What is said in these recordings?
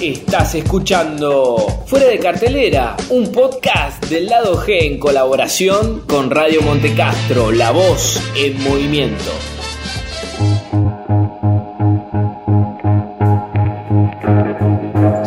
Estás escuchando Fuera de Cartelera, un podcast del lado G en colaboración con Radio Montecastro, la voz en movimiento.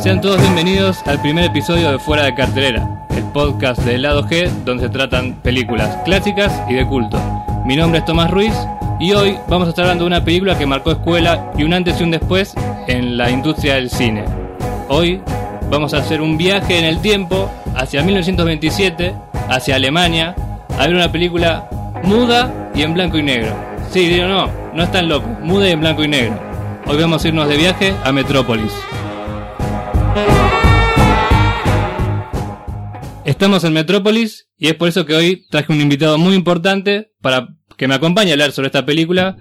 Sean todos bienvenidos al primer episodio de Fuera de Cartelera, el podcast del lado G donde se tratan películas clásicas y de culto. Mi nombre es Tomás Ruiz y hoy vamos a estar hablando de una película que marcó escuela y un antes y un después en la industria del cine. Hoy vamos a hacer un viaje en el tiempo hacia 1927, hacia Alemania, a ver una película muda y en blanco y negro. Sí, digo no, no están locos, muda y en blanco y negro. Hoy vamos a irnos de viaje a Metrópolis. Estamos en Metrópolis y es por eso que hoy traje un invitado muy importante para que me acompañe a hablar sobre esta película.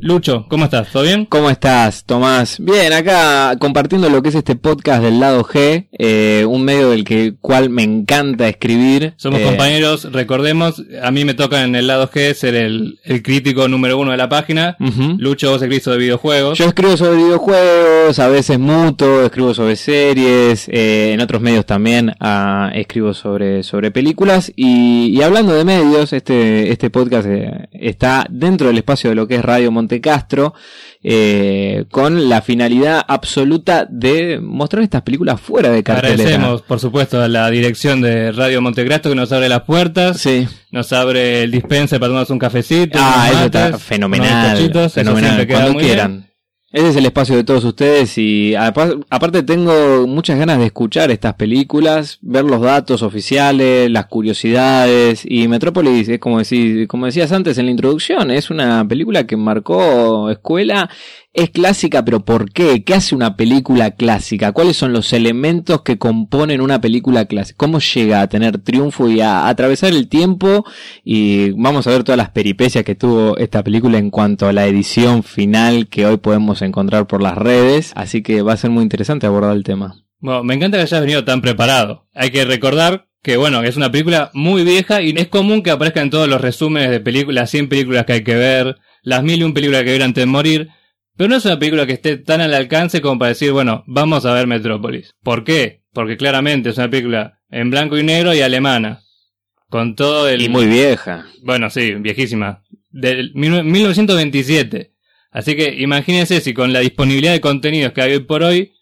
Lucho, ¿cómo estás? ¿Todo bien? ¿Cómo estás, Tomás? Bien, acá compartiendo lo que es este podcast del lado G, eh, un medio del que cual me encanta escribir. Somos Eh, compañeros, recordemos, a mí me toca en el lado G ser el, el crítico número uno de la página. Lucho, vos escribís de videojuegos. Yo escribo sobre videojuegos, a veces muto, escribo sobre series, eh, en otros medios también ah, escribo sobre, sobre películas. Y, y hablando de medios, este, este podcast está dentro del espacio de lo que es Radio Montecastro, eh, con la finalidad absoluta de mostrar estas películas fuera de cartelera. Agradecemos, por supuesto, a la dirección de Radio Montecristo que nos abre las puertas, Sí. nos abre el dispenser para tomarnos un cafecito. Ah, eso está mates, fenomenal. eso fenomenal. queda Cuando bien. Ese es el espacio de todos ustedes y apa- aparte tengo muchas ganas de escuchar estas películas, ver los datos oficiales, las curiosidades y Metrópolis es como decís, como decías antes en la introducción, es una película que marcó escuela, es clásica, pero ¿por qué? ¿Qué hace una película clásica? ¿Cuáles son los elementos que componen una película clásica? ¿Cómo llega a tener triunfo y a atravesar el tiempo? Y vamos a ver todas las peripecias que tuvo esta película en cuanto a la edición final que hoy podemos encontrar por las redes. Así que va a ser muy interesante abordar el tema. Bueno, me encanta que hayas venido tan preparado. Hay que recordar que, bueno, es una película muy vieja y es común que aparezca en todos los resúmenes de películas, 100 películas que hay que ver, las mil y un películas que ver antes de morir. Pero no es una película que esté tan al alcance como para decir, bueno, vamos a ver Metrópolis. ¿Por qué? Porque claramente es una película en blanco y negro y alemana. Con todo el... Y muy vieja. Bueno, sí, viejísima. Del mil- 1927. Así que imagínense si con la disponibilidad de contenidos que hay hoy por hoy,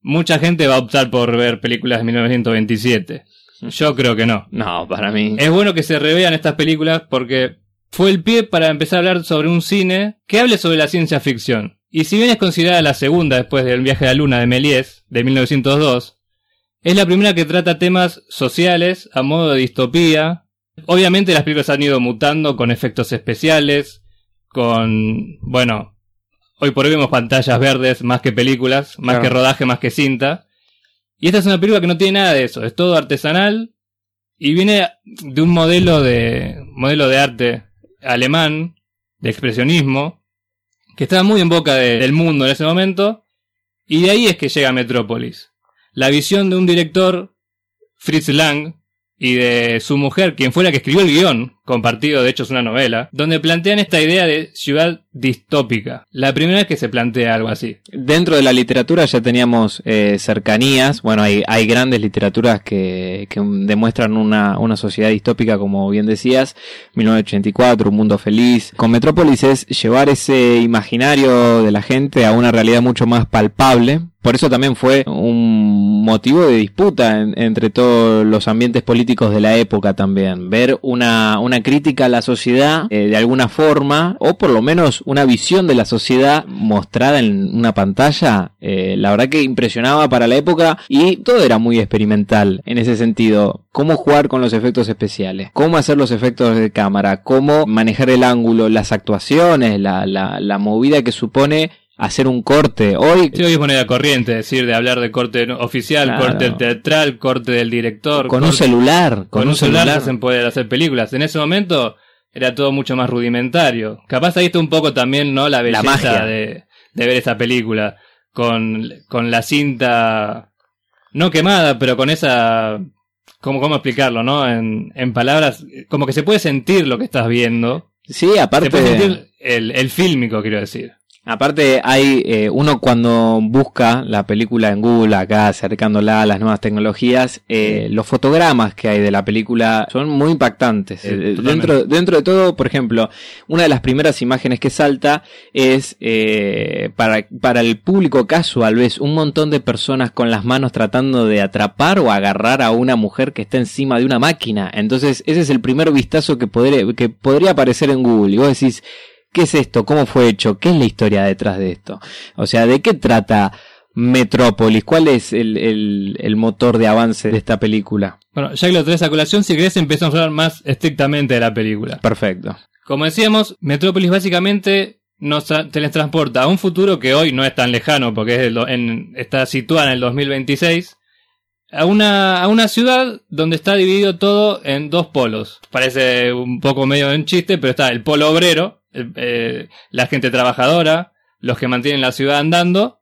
mucha gente va a optar por ver películas de 1927. Yo creo que no. No, para mí. Es bueno que se revean estas películas porque fue el pie para empezar a hablar sobre un cine que hable sobre la ciencia ficción. Y si bien es considerada la segunda después del viaje a la luna de Méliès, de 1902, es la primera que trata temas sociales a modo de distopía. Obviamente las películas han ido mutando con efectos especiales, con, bueno, hoy por hoy vemos pantallas verdes más que películas, más Claro. que rodaje, más que cinta. Y esta es una película que no tiene nada de eso, es todo artesanal y viene de un modelo de modelo de arte alemán de expresionismo que estaba muy en boca de- del mundo en ese momento y de ahí es que llega Metrópolis. La visión de un director Fritz Lang y de su mujer, quien fue la que escribió el guion, compartido, de hecho es una novela, donde plantean esta idea de ciudad distópica. La primera vez que se plantea algo así. Dentro de la literatura ya teníamos eh, cercanías, bueno, hay, grandes literaturas que, que demuestran una, una sociedad distópica, como bien decías, 1984, Un Mundo Feliz. Con Metrópolis es llevar ese imaginario de la gente a una realidad mucho más palpable. Por eso también fue un motivo de disputa en- entre todos los ambientes políticos de la época también. Ver una crítica a la sociedad eh, de alguna forma, o por lo menos una visión de la sociedad mostrada en una pantalla, eh, la verdad que impresionaba para la época y todo era muy experimental en ese sentido. Cómo jugar con los efectos especiales, cómo hacer los efectos de cámara, cómo manejar el ángulo, las actuaciones, la, la, la movida que supone hacer un corte. Hoy Sí, hoy es moneda corriente, decir, de hablar de corte oficial, Claro. corte teatral, corte del director. con un celular, Con, un celular, se hacen poder hacer películas. En ese momento era todo mucho más rudimentario. Capaz ahí está un poco también, ¿no? La belleza magia. de, de ver esa película. Con, con la cinta no quemada, pero con esa... ¿Cómo, cómo explicarlo, no? En, en palabras, como que se puede sentir lo que estás viendo. Sí, Se aparte puede sentir el, el fílmico, quiero decir. Aparte, hay eh, uno cuando busca la película en Google, acá acercándola a las nuevas tecnologías, eh, los fotogramas que hay de la película son muy impactantes. Eh, dentro, dentro de todo, por ejemplo, una de las primeras imágenes que salta es eh, para, para el público casual, ves un montón de personas con las manos tratando de atrapar o agarrar a una mujer que está encima de una máquina. Entonces, ese es el primer vistazo que, podría que podría aparecer en Google. Y vos decís, ¿Qué es esto? ¿Cómo fue hecho? ¿Qué es la historia detrás de esto? O sea, ¿de qué trata Metrópolis? ¿Cuál es el, el- el motor de avance de esta película? Bueno, ya que lo traes a colación, si querés empezamos a hablar más estrictamente de la película. Perfecto. Como decíamos, Metrópolis básicamente nos tra- teletransporta a un futuro que hoy no es tan lejano porque es en- está situada en el 2026, a una, a una ciudad donde está dividido todo en dos polos. Parece un poco medio de un chiste, pero está el polo obrero, eh, la gente trabajadora, los que mantienen la ciudad andando,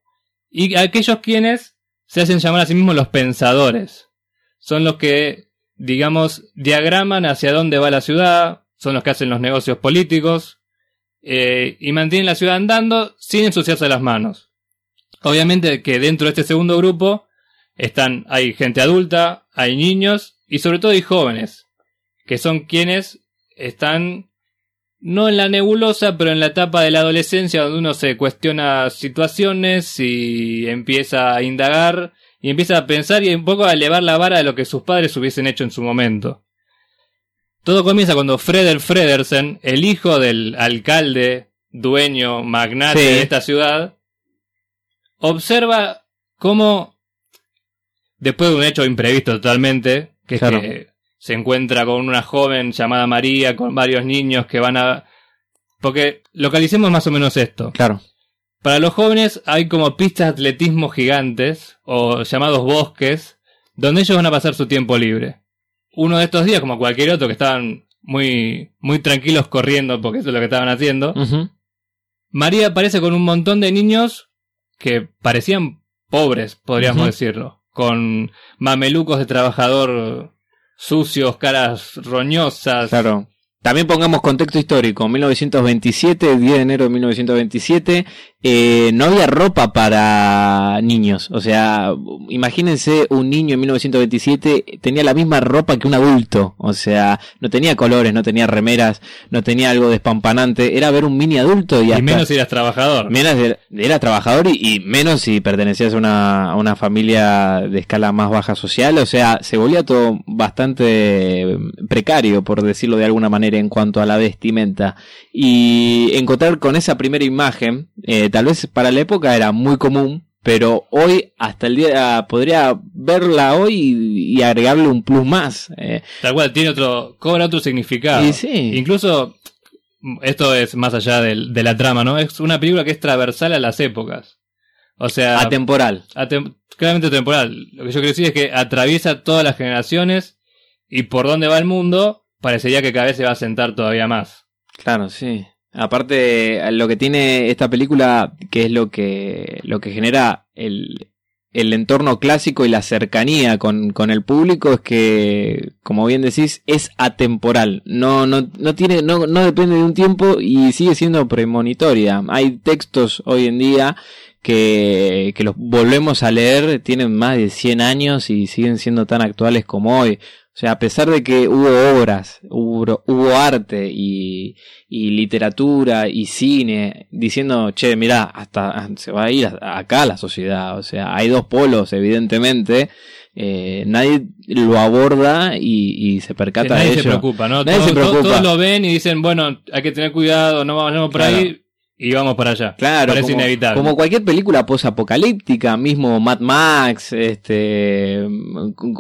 y aquellos quienes se hacen llamar a sí mismos los pensadores. Son los que, digamos, diagraman hacia dónde va la ciudad, son los que hacen los negocios políticos, eh, y mantienen la ciudad andando sin ensuciarse las manos. Obviamente que dentro de este segundo grupo están, hay gente adulta, hay niños y sobre todo hay jóvenes, que son quienes están no en la nebulosa, pero en la etapa de la adolescencia donde uno se cuestiona situaciones y empieza a indagar y empieza a pensar y un poco a elevar la vara de lo que sus padres hubiesen hecho en su momento. Todo comienza cuando Freder Fredersen, el hijo del alcalde, dueño, magnate Sí. de esta ciudad, observa cómo, después de un hecho imprevisto totalmente, que es que se encuentra con una joven llamada María, con varios niños que van a... Porque localicemos más o menos esto. Claro. Para los jóvenes hay como pistas de atletismo gigantes, o llamados bosques, donde ellos van a pasar su tiempo libre. Uno de estos días, como cualquier otro que estaban muy, muy tranquilos corriendo, porque eso es lo que estaban haciendo. María aparece con un montón de niños que parecían pobres, podríamos decirlo, con mamelucos de trabajador sucios, caras roñosas. También pongamos contexto histórico. 1927, 10 de enero de 1927, eh, no había ropa para niños. O sea, imagínense un niño en 1927 tenía la misma ropa que un adulto. O sea, no tenía colores, no tenía remeras, no tenía algo despampanante. Era ver un mini adulto y, y hasta- menos si eras trabajador. Menos era, era trabajador y, y menos si pertenecías a una, a una familia de escala más baja social. O sea, se volvía todo bastante eh, precario, por decirlo de alguna manera, en cuanto a la vestimenta. Y encontrar con esa primera imagen, eh, tal vez para la época era muy común. Pero hoy, hasta el día, podría verla hoy y, y agregarle un plus más. eh. Tal cual, tiene otro, cobra otro significado. Y sí. Incluso, esto es más allá de la trama, ¿no? Es una película que es transversal a las épocas. O sea, atemporal. atem- claramente temporal. Lo que yo quiero decir es que atraviesa todas las generaciones y por dónde va el mundo, parecería que cada vez se va a sentar todavía más. Claro, sí. Aparte, lo que tiene esta película, que es lo que, lo que genera el, el entorno clásico y la cercanía con, con el público, es que, como bien decís, es atemporal. No, no, no tiene, no, no depende de un tiempo y sigue siendo premonitoria. Hay textos hoy en día que, que los volvemos a leer, tienen más de 100 años y siguen siendo tan actuales como hoy. O sea, a pesar de que hubo obras, hubo, hubo arte y, y literatura y cine diciendo, che, mirá, hasta se va a ir a- acá la sociedad. O sea, hay dos polos, evidentemente. Eh, nadie lo aborda y, y se percata Nadie de se ello. preocupa, ¿no? Nadie Todos- se todos- preocupa. Todos lo ven y dicen, bueno, hay que tener cuidado, no vayamos por Claro. ahí y vamos para allá. Claro, Parece como, inevitable. como cualquier película posapocalíptica, mismo Mad Max, este,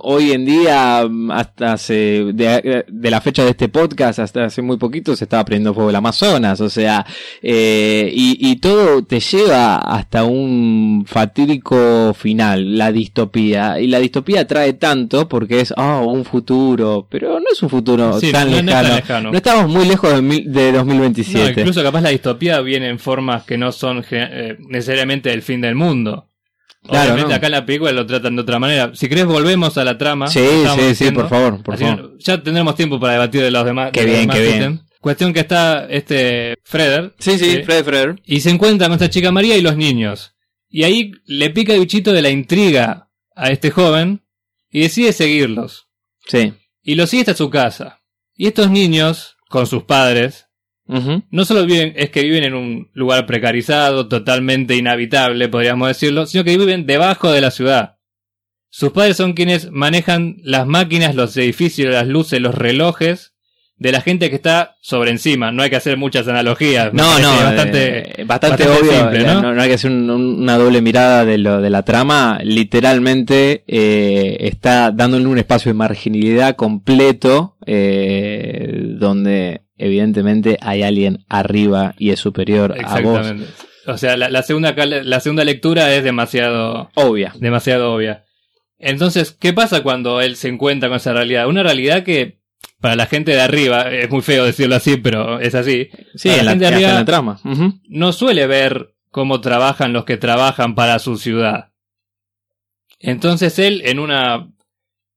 hoy en día, hasta hace, de, de la fecha de este podcast, hasta hace muy poquito se estaba prendiendo fuego el Amazonas, o sea, eh, y, y todo te lleva hasta un fatídico final, la distopía, y la distopía trae tanto porque es, oh, un futuro, pero no es un futuro Sí, tan, no- no lejano. no estamos muy lejos de, de No, 2027. incluso capaz la distopía viene en formas que no son eh, necesariamente el fin del mundo. Claro, Obviamente no. acá en la película lo tratan de otra manera. Si querés volvemos a la trama. Sí, sí, sí, por favor, por Así favor. ya tendremos tiempo para debatir de los demás. Qué de bien, demás qué bien. ítems. Cuestión que está este Freder. Sí, sí, Fred Freder. Y se encuentra con esta chica María y los niños. Y ahí le pica el bichito de la intriga a este joven y decide seguirlos. Sí. Y los sigue hasta su casa. Y estos niños, con sus padres, No solo viven, es que viven en un lugar precarizado, totalmente inhabitable, podríamos decirlo, sino que viven debajo de la ciudad. Sus padres son quienes manejan las máquinas, los edificios, las luces, los relojes de la gente que está sobre encima. No hay que hacer muchas analogías. No, no, bastante, eh, bastante, bastante obvio. simple, eh, ¿no? no, hay que hacer un- un- una doble mirada de lo de la trama. Literalmente eh, está dándole un espacio de marginalidad completo, eh, donde evidentemente hay alguien arriba y es superior a vos. Exactamente. O sea, la, la segunda, la segunda lectura es demasiado, Obvia. demasiado obvia. Entonces, ¿qué pasa cuando él se encuentra con esa realidad? Una realidad que para la gente de arriba, es muy feo decirlo así, pero es así, Sí, Para en la gente hasta arriba- en la trama. No suele ver cómo trabajan los que trabajan para su ciudad. Entonces él, en una,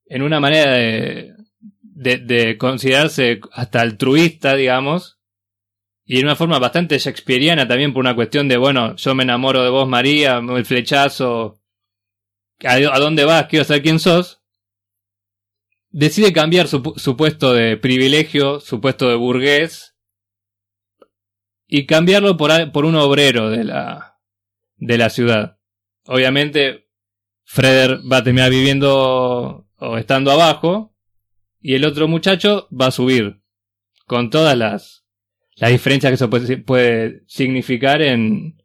en una manera de, de, de considerarse hasta altruista, digamos, y en una forma bastante shakespeariana también por una cuestión de, bueno, yo me enamoro de vos, María, el flechazo, ¿a, a dónde vas? Quiero saber quién sos. Decide cambiar su, pu- su puesto de privilegio, su puesto de burgués, y cambiarlo por, por un obrero de la, de la ciudad. Obviamente, Freder va a terminar viviendo o estando abajo, y el otro muchacho va a subir, con todas las, las diferencias que eso puede, puede significar en,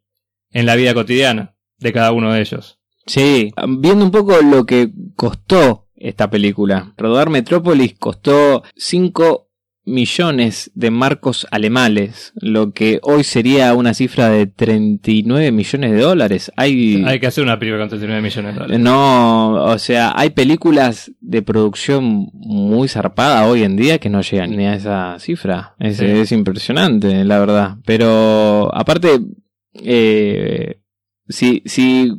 en la vida cotidiana de cada uno de ellos. Sí, viendo un poco lo que costó esta película. Rodar Metrópolis costó 5 millones de marcos alemanes, lo que hoy sería una cifra de 39 millones de dólares. Hay, Hay que hacer una película con 39 millones de dólares. no, o sea, hay películas de producción muy zarpada hoy en día que no llegan ni a esa cifra. Es, Sí. es impresionante, la verdad. Pero aparte, eh, si, si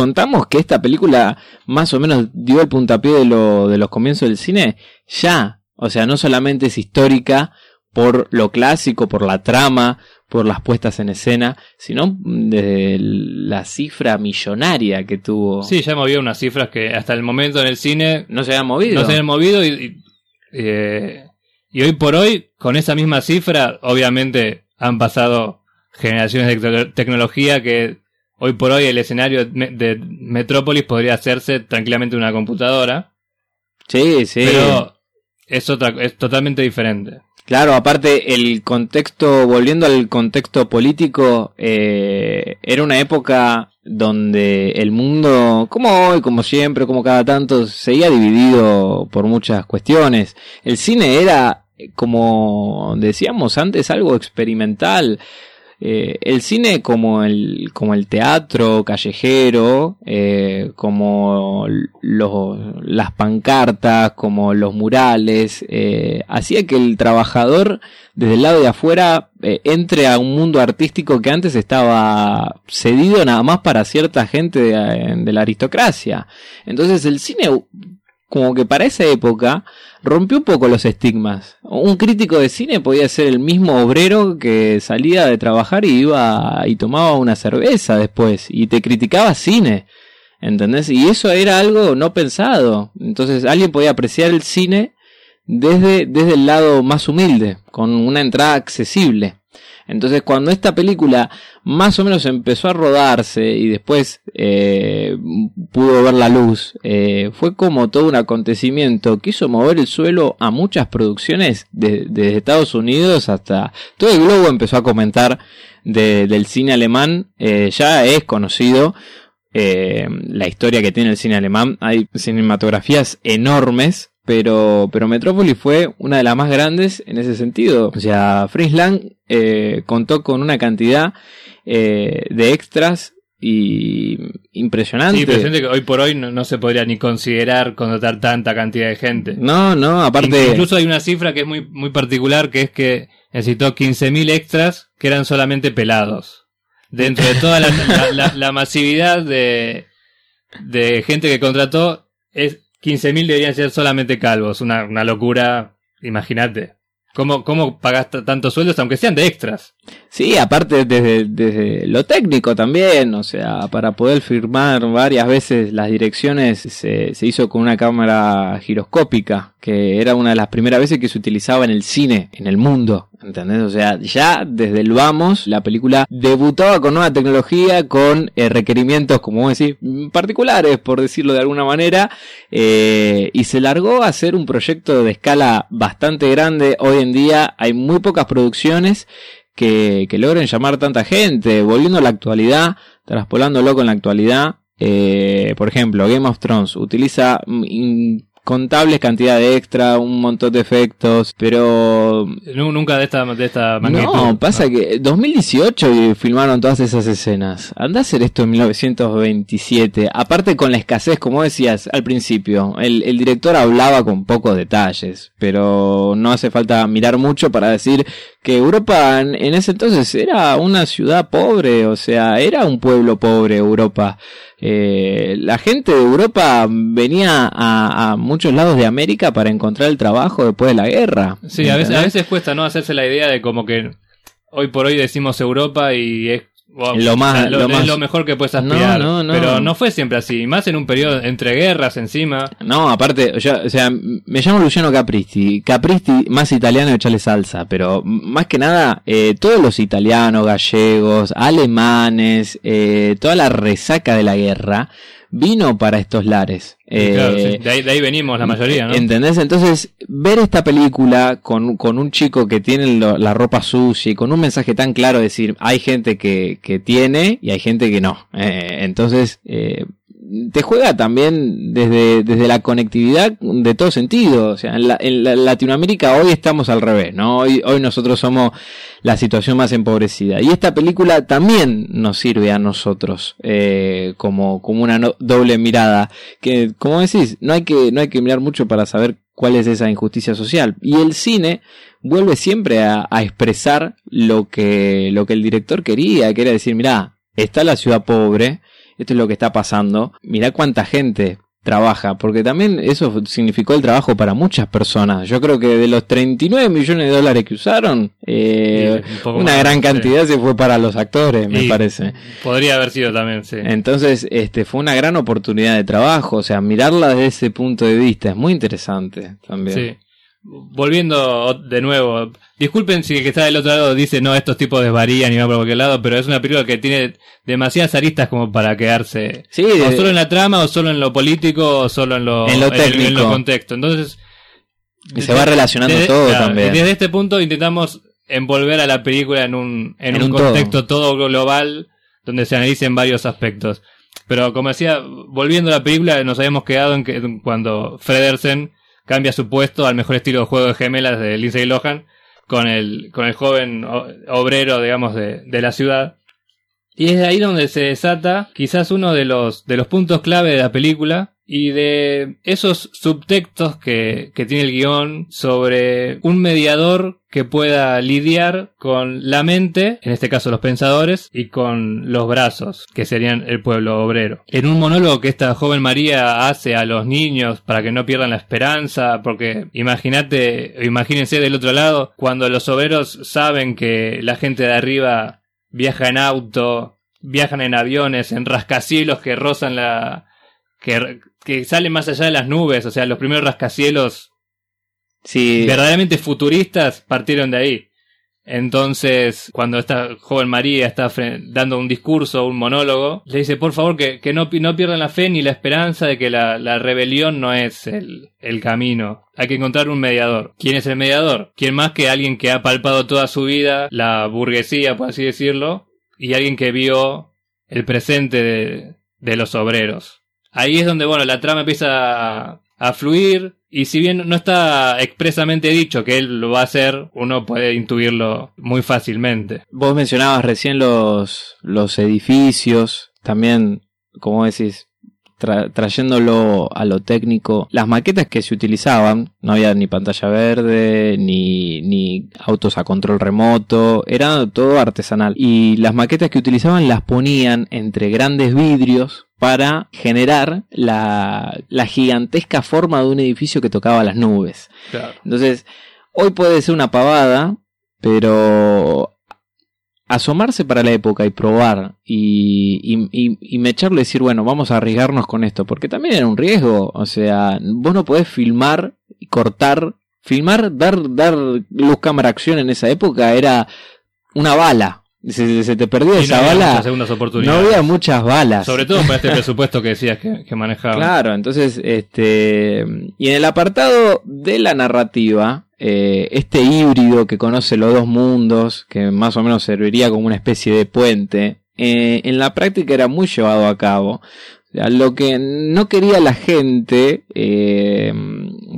contamos que esta película más o menos dio el puntapié de, lo, de los comienzos del cine, ya, o sea, no solamente es histórica por lo clásico, por la trama, por las puestas en escena, sino de la cifra millonaria que tuvo. Sí, ya movió unas cifras que hasta el momento en el cine No se había movido. no se han movido y, y, eh, y hoy por hoy, con esa misma cifra, obviamente han pasado generaciones de tec- tecnología que hoy por hoy el escenario de, Me- de Metrópolis podría hacerse tranquilamente en una computadora, Sí, sí. pero es otra, es totalmente diferente. Claro, aparte el contexto, volviendo al contexto político, eh, era una época donde el mundo, como hoy, como siempre, como cada tanto, seguía dividido por muchas cuestiones. El cine era, como decíamos antes, algo experimental. Eh, el cine como el, como el teatro callejero, eh, como las pancartas, como los murales, eh, hacía que el trabajador desde el lado de afuera entre a un mundo artístico que antes estaba cedido nada más para cierta gente de la aristocracia. Entonces el cine como que para esa época rompió un poco los estigmas. Un crítico de cine podía ser el mismo obrero que salía de trabajar y iba y tomaba una cerveza después y te criticaba cine. ¿Entendés? Y eso era algo no pensado. Entonces alguien podía apreciar el cine desde, desde el lado más humilde, con una entrada accesible. Entonces cuando esta película más o menos empezó a rodarse y después eh, pudo ver la luz, eh, fue como todo un acontecimiento que hizo mover el suelo a muchas producciones desde de Estados Unidos hasta todo el globo empezó a comentar de, del cine alemán, eh, ya es conocido. La historia que tiene el cine alemán, hay cinematografías enormes pero, pero Metrópolis fue una de las más grandes en ese sentido. O sea, Fritz Lang eh, contó con una cantidad eh, de extras y impresionante. Sí, impresionante que hoy por hoy no, no se podría ni considerar contratar tanta cantidad de gente. No, no, aparte... Incluso hay una cifra que es muy, muy particular, que es que necesitó 15.000 extras que eran solamente pelados. Dentro de toda la, la- la- la masividad de, de gente que contrató, es 15.000 deberían ser solamente calvos. Una, una locura, imagínate. ¿Cómo, cómo pagas tantos sueldos, aunque sean de extras? Sí, aparte desde, desde, lo técnico también, o sea, para poder firmar varias veces las direcciones se, se, hizo con una cámara giroscópica, que era una de las primeras veces que se utilizaba en el cine, en el mundo, ¿entendés? O sea, ya desde el vamos, la película debutaba con nueva tecnología, con eh, requerimientos, como decir, particulares, por decirlo de alguna manera, eh, y se largó a hacer un proyecto de escala bastante grande. Hoy en día hay muy pocas producciones que, logren llamar tanta gente. Volviendo a la actualidad, traspolándolo con la actualidad, eh, por ejemplo, Game of Thrones utiliza contables cantidad de extra, un montón de efectos, pero... Nunca de esta, de esta magnitud. No, pasa que 2018 filmaron todas esas escenas. Anda a hacer esto en 1927. Aparte con la escasez, como decías al principio, el, el director hablaba con pocos detalles, pero no hace falta mirar mucho para decir que Europa en, ese entonces era una ciudad pobre, o sea, era un pueblo pobre Europa. Eh, la gente de Europa venía a, a, muchos lados de América para encontrar el trabajo después de la guerra. Sí, a veces, a veces cuesta no hacerse la idea de como que hoy por hoy decimos Europa y es lo más, lo, más... es lo mejor que puedes aspirar. Pero no fue siempre así, más en un periodo entre guerras encima. No, aparte, o sea, me llamo Luciano Capristi. Capristi más italiano de echarle salsa, pero más que nada, eh, todos los italianos, gallegos, alemanes, eh, toda la resaca de la guerra vino para estos lares. Eh, de, ahí, venimos la mayoría, ¿no? ¿Entendés? Entonces, ver esta película con, con un chico que tiene la ropa sucia y con un mensaje tan claro, decir, hay gente que, que tiene y hay gente que no. Eh, entonces, eh, te juega también desde, desde la conectividad de todo sentido. O sea, en, la, en Latinoamérica hoy estamos al revés, ¿no? Hoy, hoy nosotros somos la situación más empobrecida. Y esta película también nos sirve a nosotros eh, como, como una doble mirada. Que, como decís, no hay que, no hay que mirar mucho para saber cuál es esa injusticia social. Y el cine vuelve siempre a, a expresar lo que, lo que el director quería, que era decir, mira, está la ciudad pobre, esto es lo que está pasando, mirá cuánta gente trabaja, porque también eso significó el trabajo para muchas personas. Yo creo que de los 39 millones de dólares que usaron, eh, una gran cantidad se fue para los actores, me parece. Podría haber sido también, sí. Entonces, este, fue una gran oportunidad de trabajo, o sea, mirarla desde ese punto de vista es muy interesante también. Volviendo de nuevo, disculpen si el que está del otro lado dice no, estos tipos desvarían y va por cualquier lado, pero es una película que tiene demasiadas aristas como para quedarse sí, o solo en la trama, o solo en lo político, o solo en lo, en lo, técnico. En, lo contexto. Entonces, y se va relacionando todo también. Desde este punto intentamos envolver a la película en un, en, un, contexto todo. global donde se analicen varios aspectos. Pero como decía, volviendo a la película, nos habíamos quedado en que cuando Fredersen cambia su puesto al mejor estilo de juego de gemelas de Lindsay Lohan con el, con el joven obrero, digamos, de, de la ciudad. Y es ahí donde se desata quizás uno de los, de los puntos clave de la película, y de esos subtextos que, que tiene el guion sobre un mediador que pueda lidiar con la mente, en este caso los pensadores, y con los brazos, que serían el pueblo obrero. En un monólogo que esta joven María hace a los niños para que no pierdan la esperanza, porque imagínate, imagínense del otro lado, cuando los obreros saben que la gente de arriba viaja en auto, viajan en aviones, en rascacielos que rozan la, que, que salen más allá de las nubes, o sea, los primeros rascacielos sí. verdaderamente futuristas partieron de ahí. Entonces, cuando esta joven María está dando un discurso, un monólogo, le dice, por favor, que, que no, no, pierdan la fe ni la esperanza de que la, la rebelión no es el, el, camino. Hay que encontrar un mediador. ¿Quién es el mediador? ¿Quién más que alguien que ha palpado toda su vida la burguesía, por así decirlo, y alguien que vio el presente de, de los obreros? Ahí es donde, bueno, la trama empieza a, fluir. Y si bien no está expresamente dicho que él lo va a hacer, uno puede intuirlo muy fácilmente. Vos mencionabas recién los, los edificios, también, como decís, trayéndolo a lo técnico, las maquetas que se utilizaban, no había ni pantalla verde, ni, ni autos a control remoto, era todo artesanal. Y las maquetas que utilizaban las ponían entre grandes vidrios para generar la, la gigantesca forma de un edificio que tocaba las nubes. Entonces, hoy puede ser una pavada, pero asomarse para la época y probar y, y, y, y mecharlo y decir, bueno, vamos a arriesgarnos con esto, porque también era un riesgo, o sea, vos no podés filmar y cortar, filmar, dar, dar luz cámara acción en esa época era una bala. Se, se te perdía Y esa bala. No había muchas balas. Sobre todo para este presupuesto que decías que, que manejaban. Claro, entonces, este, y en el apartado de la narrativa, eh, este híbrido que conoce los dos mundos, que más o menos serviría como una especie de puente, eh, en la práctica era muy llevado a cabo. O sea, lo que no quería la gente, eh,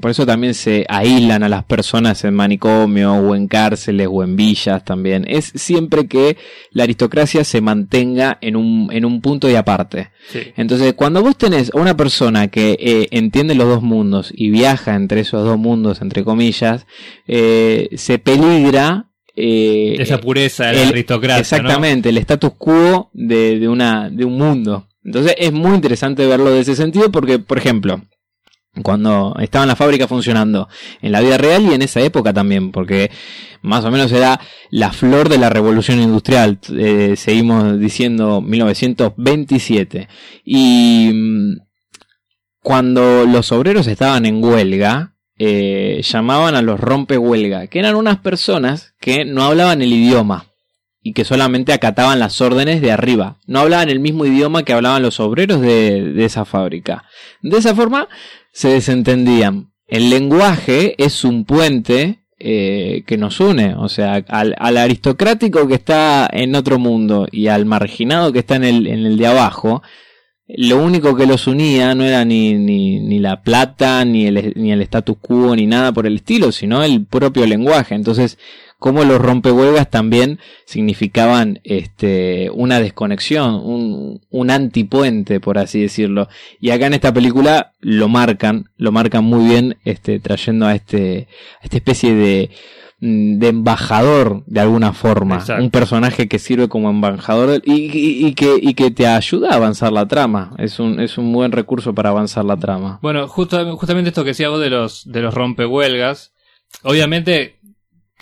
por eso también se aíslan a las personas en manicomio o en cárceles o en villas también, es siempre que la aristocracia se mantenga en un, en un punto y aparte. Sí. Entonces, cuando vos tenés a una persona que eh, entiende los dos mundos y viaja entre esos dos mundos, entre comillas, eh, se peligra eh, Esa pureza de la el- aristocracia. ¿no? Exactamente, el status quo de, de, una, de un mundo. Entonces es muy interesante verlo de ese sentido porque, por ejemplo, cuando estaba la fábrica funcionando, en la vida real y en esa época también, porque más o menos era la flor de la revolución industrial, eh, seguimos diciendo 1927. Y mm, cuando los obreros estaban en huelga, eh, llamaban a los rompehuelga, que eran unas personas que no hablaban el idioma y que solamente acataban las órdenes de arriba. No hablaban el mismo idioma que hablaban los obreros de, de esa fábrica. De esa forma se desentendían. El lenguaje es un puente eh, que nos une, o sea, al, al aristocrático que está en otro mundo y al marginado que está en el, en el de abajo, lo único que los unía no era ni, ni, ni la plata, ni el, ni el status quo, ni nada por el estilo, sino el propio lenguaje. Entonces, como los rompehuelgas también significaban este, una desconexión, un, un antipuente, por así decirlo. Y acá en esta película lo marcan, lo marcan muy bien, este, trayendo a este, a esta especie de, mm, de embajador de alguna forma, Exacto. un personaje que sirve como embajador y, y- y que, y que te ayuda a avanzar la trama. Es un, es un buen recurso para avanzar la trama. Bueno, justo, justamente esto que decía vos de los, de los rompehuelgas, obviamente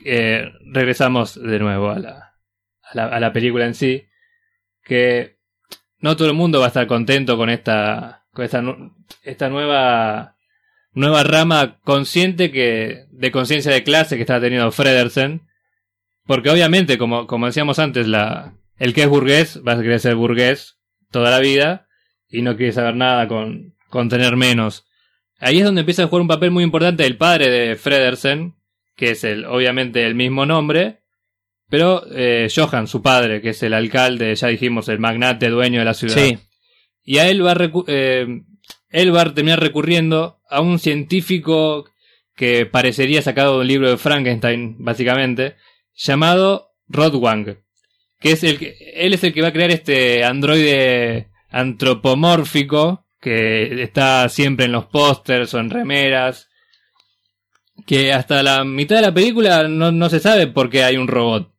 eh, regresamos de nuevo a la, a, la, a la película en sí, que no todo el mundo va a estar contento con esta, con esta, esta nueva, nueva rama consciente que, de conciencia de clase que está teniendo Fredersen, porque obviamente, como, como decíamos antes, la, el que es burgués va a querer ser burgués toda la vida y no quiere saber nada con, con tener menos. Ahí es donde empieza a jugar un papel muy importante el padre de Fredersen, que es el, obviamente el mismo nombre, pero eh, Johan, su padre, que es el alcalde, ya dijimos, el magnate dueño de la ciudad. Sí, Y a él va a, eh, él va a terminar recurriendo a un científico que parecería sacado de un libro de Frankenstein, básicamente, llamado Rodwang. Que es el que, él es el que va a crear este androide antropomórfico que está siempre en los pósters o en remeras. Que hasta la mitad de la película no, no se sabe por qué hay un robot.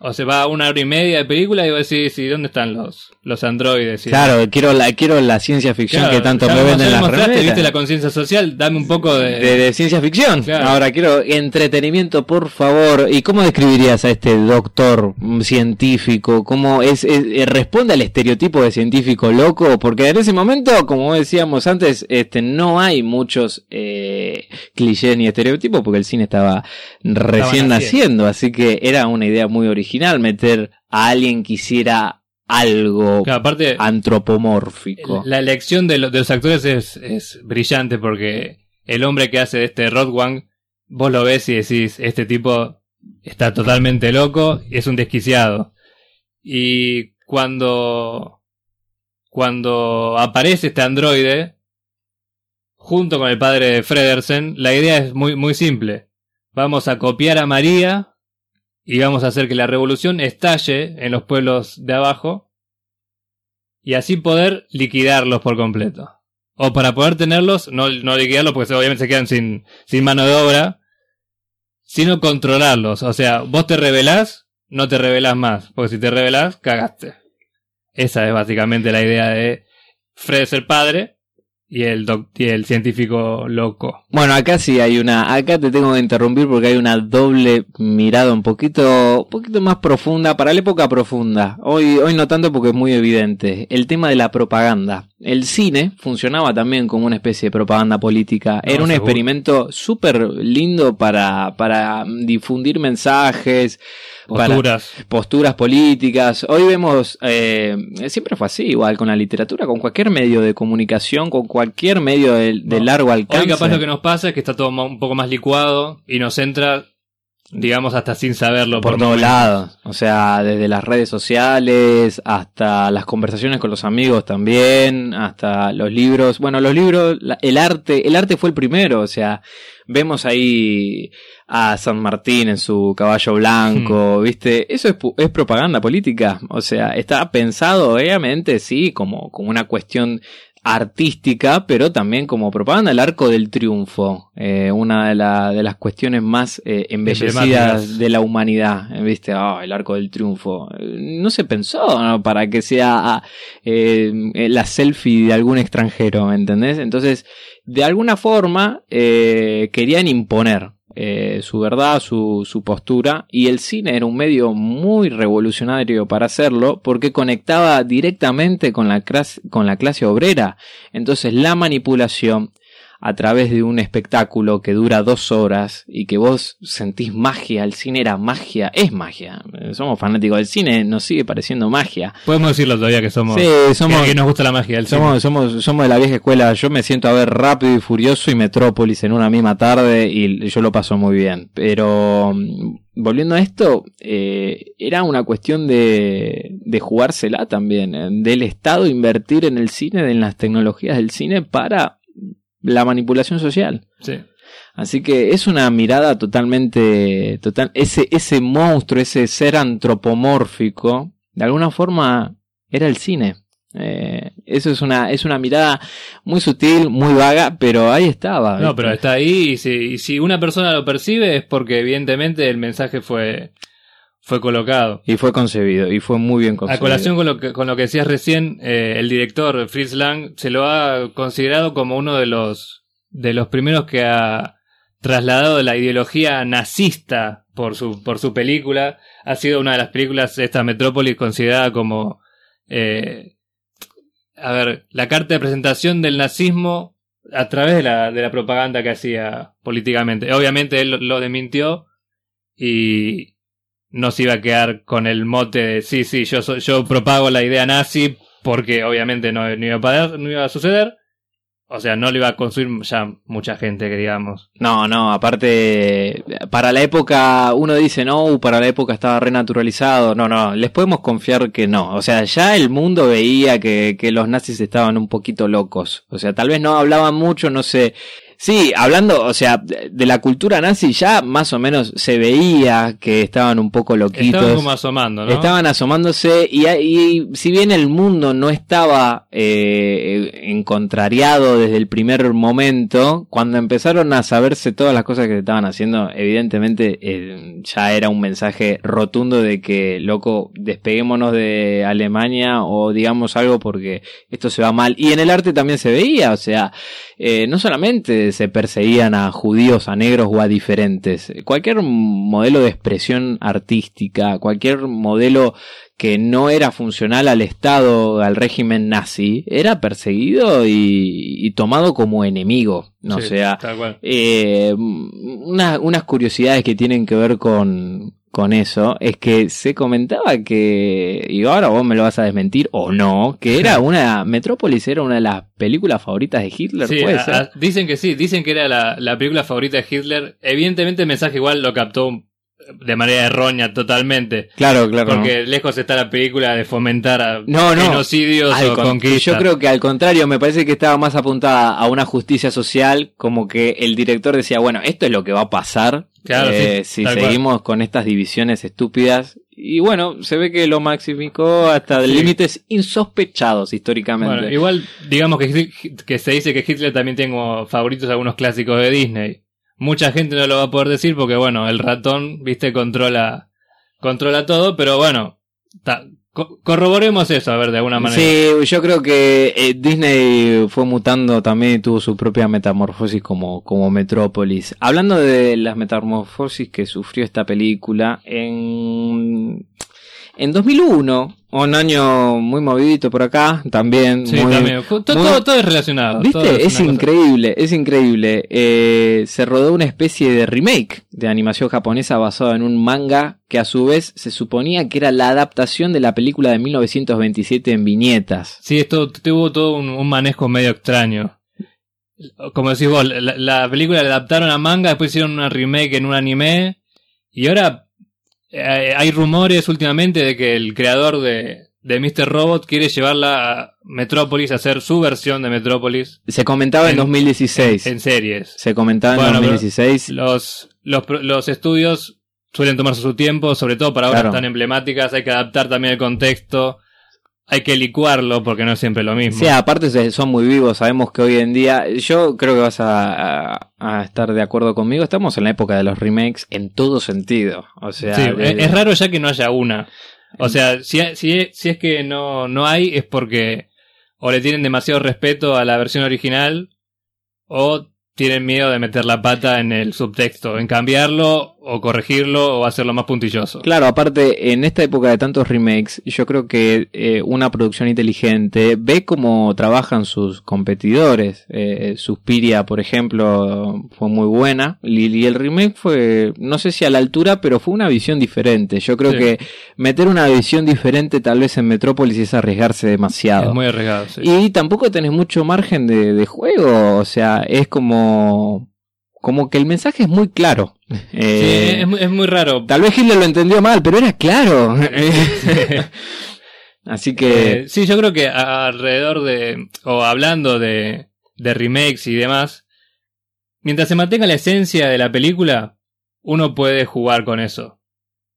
O se va a una hora y media de película y vos decís, ¿y dónde están los, los androides? Claro, quiero la, quiero la ciencia ficción Claro, que tanto me venden las remeras. viste la conciencia social, dame un poco de... de, de ciencia ficción. Claro. Ahora quiero entretenimiento, por favor. ¿Y cómo describirías a este doctor mm, científico? ¿Cómo es, es- eh, responde al estereotipo de científico loco? Porque en ese momento, como decíamos antes, este no hay muchos eh, clichés ni estereotipos porque el cine estaba recién naciendo. naciendo, así que era una idea muy original meter a alguien que hiciera algo Claro, aparte, antropomórfico. la elección de, lo- de los actores es, es brillante porque el hombre que hace de este Rodwang, vos lo ves y decís, este tipo está totalmente loco y es un desquiciado. Y cuando, cuando aparece este androide, junto con el padre de Fredersen, la idea es muy, muy simple. Vamos a copiar a María y vamos a hacer que la revolución estalle en los pueblos de abajo y así poder liquidarlos por completo. O para poder tenerlos, no, no liquidarlos porque obviamente se quedan sin, sin mano de obra, sino controlarlos. O sea, vos te rebelás, no te rebelás más, porque si te rebelás, cagaste. Esa es básicamente la idea de Fred es el padre y el, doc- y el científico loco. Bueno, acá sí hay una, acá te tengo que interrumpir porque hay una doble mirada un poquito, un poquito más profunda, para la época profunda. Hoy, hoy no tanto porque es muy evidente. El tema de la propaganda. El cine funcionaba también como una especie de propaganda política. No, Era un seguro. experimento súper lindo para, para difundir mensajes, para- Posturas. posturas políticas. Hoy vemos, eh, siempre fue así, igual con la literatura, con cualquier medio de comunicación, con cualquier medio de, de No. largo alcance. Hoy capaz lo que nos pasa es que está todo un poco más licuado y nos entra, digamos, hasta sin saberlo. por todos momentos. lados. O sea, desde las redes sociales hasta las conversaciones con los amigos también, hasta los libros. Bueno, los libros, la- el arte, el arte fue el primero. O sea, vemos ahí a San Martín en su caballo blanco, ¿viste? Eso es, es propaganda política. O sea, está pensado, obviamente, sí, como, como una cuestión artística, pero también como propaganda, el arco del triunfo, eh, una de, la- de las cuestiones más eh, embellecidas de la humanidad, ¿viste? Ah, el arco del triunfo. No se pensó ¿no? para que sea ah, eh, eh, la selfie de algún extranjero, ¿me entendés? Entonces, de alguna forma, querían imponer eh, su verdad, su, su postura, y el cine era un medio muy revolucionario para hacerlo, porque conectaba directamente con la, con la clase obrera. Entonces la manipulación a través de un espectáculo que dura dos horas y que vos sentís magia, el cine era magia, es magia. Somos fanáticos del cine, nos sigue pareciendo magia. Podemos decirlo todavía que somos. Sí, somos- que, que nos gusta la magia del cine. Somos, somos, somos de la vieja escuela. Yo me siento a ver Rápido y Furioso y Metrópolis en una misma tarde y yo lo paso muy bien. Pero volviendo a esto, eh, era una cuestión de, de jugársela también, eh, del Estado invertir en el cine, en las tecnologías del cine para la manipulación social. Sí. Así que es una mirada totalmente, total, ese, ese monstruo, ese ser antropomórfico, de alguna forma era el cine. Eh, eso es una, es una mirada muy sutil, muy vaga, pero ahí estaba. No, pero está ahí y si, y si una persona lo percibe es porque evidentemente el mensaje fue, fue colocado. Y fue concebido, y fue muy bien A concebido. colación con lo que, con lo que decías recién, eh, el director Fritz Lang se lo ha considerado como uno de los, de los primeros que ha trasladado la ideología nazista por su, por su película. Ha sido una de las películas, esta Metrópolis, considerada como, eh, a ver, la carta de presentación del nazismo a través de la, de la propaganda que hacía políticamente. Obviamente él lo, lo desmintió y no se iba a quedar con el mote de sí, sí, yo, yo propago la idea nazi porque obviamente no, no iba a poder- no iba a suceder. O sea, no lo iba a construir ya mucha gente, digamos. No, no, aparte, para la época, uno dice, no, para la época estaba renaturalizado. No, no, les podemos confiar que no. O sea, ya el mundo veía que, que los nazis estaban un poquito locos. O sea, tal vez no hablaban mucho, no sé. Sí, hablando, o sea, de la cultura nazi ya más o menos se veía que estaban un poco loquitos. Estaban como asomando, ¿no? Estaban asomándose y, y si bien el mundo no estaba eh, en contrariado desde el primer momento, cuando empezaron a saberse todas las cosas que estaban haciendo, evidentemente eh, ya era un mensaje rotundo de que, loco, despeguémonos de Alemania o digamos algo porque esto se va mal. Y en el arte también se veía, o sea, eh, no solamente se perseguían a judíos, a negros o a diferentes, cualquier modelo de expresión artística, cualquier modelo que no era funcional al Estado, al régimen nazi, era perseguido y, y tomado como enemigo. No Sí, sea, eh, una- unas curiosidades que tienen que ver con, con eso es que se comentaba que, y ahora vos me lo vas a desmentir o no, que era una, Metrópolis era una de las películas favoritas de Hitler, Sí, puede a- ser. a- dicen que sí, dicen que era la, la película favorita de Hitler. Evidentemente el mensaje igual lo captó de manera errónea totalmente. claro, claro. Porque lejos está la película de fomentar a No, no. genocidios o con- conquistas. Yo creo que al contrario, me parece que estaba más apuntada a una justicia social, como que el director decía, bueno, esto es lo que va a pasar Claro, eh, sí, si cual. seguimos con estas divisiones estúpidas. Y bueno, se ve que lo maximicó hasta Sí. límites insospechados históricamente. Bueno, igual digamos que, que se dice que Hitler también tiene como favoritos algunos clásicos de Disney. Mucha gente no lo va a poder decir porque bueno, el ratón, viste, controla controla todo, pero bueno, ta- co- corroboremos eso, a ver, de alguna manera. Sí, yo creo que eh, Disney fue mutando también y tuvo su propia metamorfosis como, como Metrópolis. Hablando de las metamorfosis que sufrió esta película, en, en 2001, un año muy movidito por acá, también. Sí, muy- también. Todo, muy- todo- todo es relacionado. todo ¿Viste? Es cosa- increíble, es increíble. Eh, se rodó una especie de remake de animación japonesa basada en un manga que a su vez se suponía que era la adaptación de la película de 1927 en viñetas. Sí, esto tuvo todo un, un manejo medio extraño. Como decís vos, la, la película la adaptaron a manga, después hicieron una remake en un anime, y ahora eh, hay rumores últimamente de que el creador de, de Mr. Robot quiere llevarla a Metrópolis a hacer su versión de Metrópolis Se comentaba en, En- 2016. en series. se comentaba en Bueno, pero 2016. Los, los, los estudios suelen tomarse su tiempo, sobre todo para obras Claro. tan emblemáticas, hay que adaptar también el contexto, hay que licuarlo porque no es siempre lo mismo. Sí, aparte son muy vivos. Sabemos que hoy en día, yo creo que vas a, a- a estar de acuerdo conmigo. Estamos en la época de los remakes en todo sentido. O sea, Sí, de- es, es raro ya que no haya una. O sea, si, si, si es que no, no hay, es porque o le tienen demasiado respeto a la versión original o tienen miedo de meter la pata en el subtexto, en cambiarlo o corregirlo o hacerlo más puntilloso. Claro, aparte, en esta época de tantos remakes, yo creo que eh, una producción inteligente ve cómo trabajan sus competidores. Eh, Suspiria, por ejemplo, fue muy buena. Y, el remake fue, no sé si a la altura, pero fue una visión diferente. Yo creo Sí. que meter una visión diferente tal vez en Metrópolis es arriesgarse demasiado. Es muy arriesgado, sí. Y tampoco tenés mucho margen de, de juego, o sea, es como, como que el mensaje es muy claro. Sí, Eh, es, muy- es muy raro. Tal vez Hitler lo entendió mal, pero era claro. Así que, Eh, sí, yo creo que alrededor de, o hablando de, de remakes y demás, mientras se mantenga la esencia de la película, uno puede jugar con eso.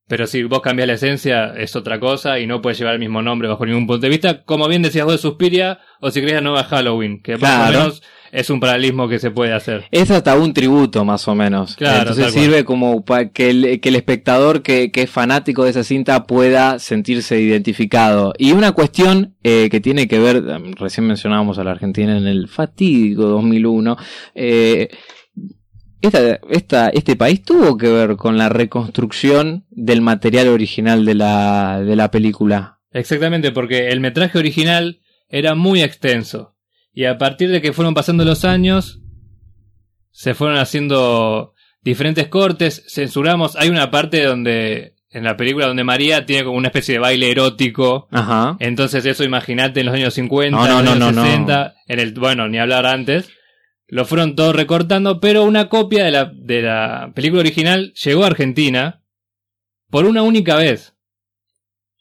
Pero si vos cambias la esencia, es otra cosa y no puedes llevar el mismo nombre bajo ningún punto de vista. Como bien decías vos de Suspiria, o si crees la nueva Halloween, que más Claro. o menos es un paralelismo que se puede hacer. es hasta un tributo más o menos. Claro, Entonces sirve como para que el, que el espectador que, que es fanático de esa cinta pueda sentirse identificado. Y una cuestión eh, que tiene que ver, recién mencionábamos a la Argentina en el fatídico 2001, eh, esta, esta, este país tuvo que ver con la reconstrucción del material original de la, de la película. Exactamente, porque el metraje original era muy extenso. Y a partir de que fueron pasando los años, se fueron haciendo diferentes cortes, censuramos. Hay una parte donde, en la película, donde María tiene como una especie de baile erótico. Ajá. Entonces eso imagínate en los años 50, No, no, en los no, años no, no. 60, en el, bueno, ni hablar antes. Lo fueron todos recortando, pero una copia de la, de la película original llegó a Argentina por una única vez.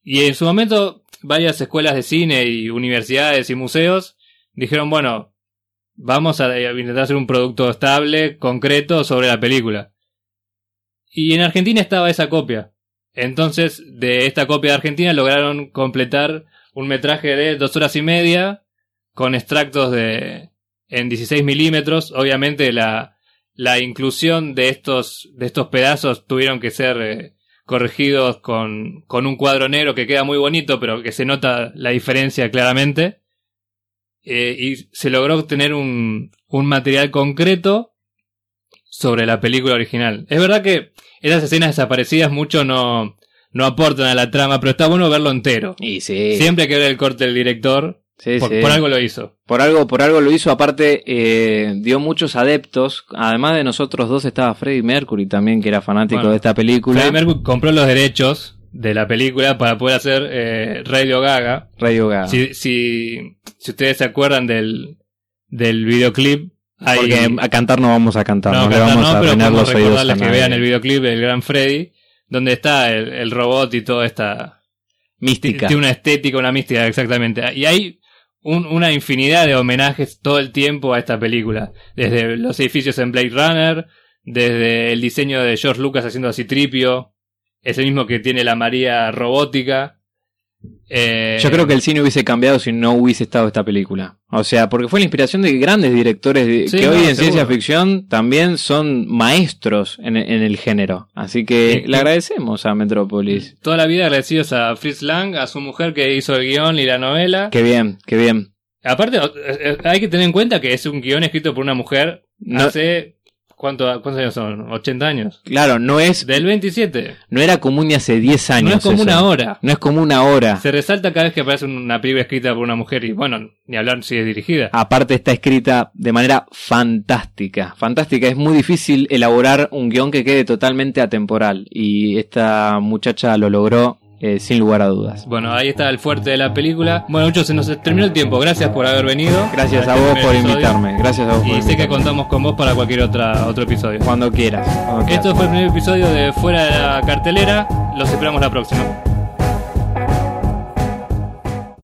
Y en su momento, varias escuelas de cine y universidades y museos dijeron, bueno, vamos a a intentar hacer un producto estable, concreto sobre la película. Y en Argentina estaba esa copia. Entonces, de esta copia de Argentina lograron completar un metraje de dos horas y media con extractos de en 16 milímetros. Obviamente la, la inclusión de estos, de estos pedazos tuvieron que ser eh, corregidos con, con un cuadro negro que queda muy bonito, pero que se nota la diferencia claramente. Eh, y se logró obtener un, un material concreto sobre la película original. Es verdad que esas escenas desaparecidas mucho no, no aportan a la trama, pero está bueno verlo entero. Y sí. Siempre hay que ver el corte del director. Sí, por, sí. por algo lo hizo. Por algo, por algo lo hizo. Aparte, eh, dio muchos adeptos. Además de nosotros dos estaba Freddie Mercury también, que era fanático Bueno, de esta película. Freddie Mercury compró los derechos de la película para poder hacer eh, Radio Gaga. Radio Gaga. Si, si, si ustedes se acuerdan del, del videoclip, hay- Porque a cantar no vamos a cantar, no, no, le cantar vamos no, a pero arruinar podemos los oídos a recordarles que vean el videoclip del Gran Freddy, donde está el, el robot y toda esta Mística. Tiene una estética, una mística, exactamente. Y hay un- una infinidad de homenajes todo el tiempo a esta película. Desde los edificios en Blade Runner, desde el diseño de George Lucas haciendo así tripio, es el mismo que tiene la María robótica. Eh, Yo creo que el cine hubiese cambiado si no hubiese estado esta película. O sea, porque fue la inspiración de grandes directores de- Sí, que no, hoy en seguro. ciencia ficción también son maestros en, en el género. Así que Sí. le agradecemos a Metrópolis. Toda la vida agradecidos a Fritz Lang, a su mujer que hizo el guion y la novela. Qué bien, qué bien. Aparte, eh, eh, hay que tener en cuenta que es un guion escrito por una mujer No- hace. ¿Cuánto, ¿Cuántos años son? ¿80 años? Claro, no es, Del 27. no era común ni hace 10 años. No es como eso. una hora. No es como una hora. Se resalta cada vez que aparece una película escrita por una mujer y bueno, ni hablar si es dirigida. Aparte está escrita de manera fantástica. Fantástica. Es muy difícil elaborar un guion que quede totalmente atemporal. Y esta muchacha lo logró eh, sin lugar a dudas. Bueno, ahí está el fuerte de la película. Bueno, muchachos, se nos terminó el tiempo. Gracias por haber venido. Gracias a vos por episodio. invitarme. Gracias a vos por Y sé que contamos con vos para cualquier otra, otro episodio. Cuando quieras. cuando quieras. Esto fue el primer episodio de Fuera de la Cartelera. Los esperamos la próxima.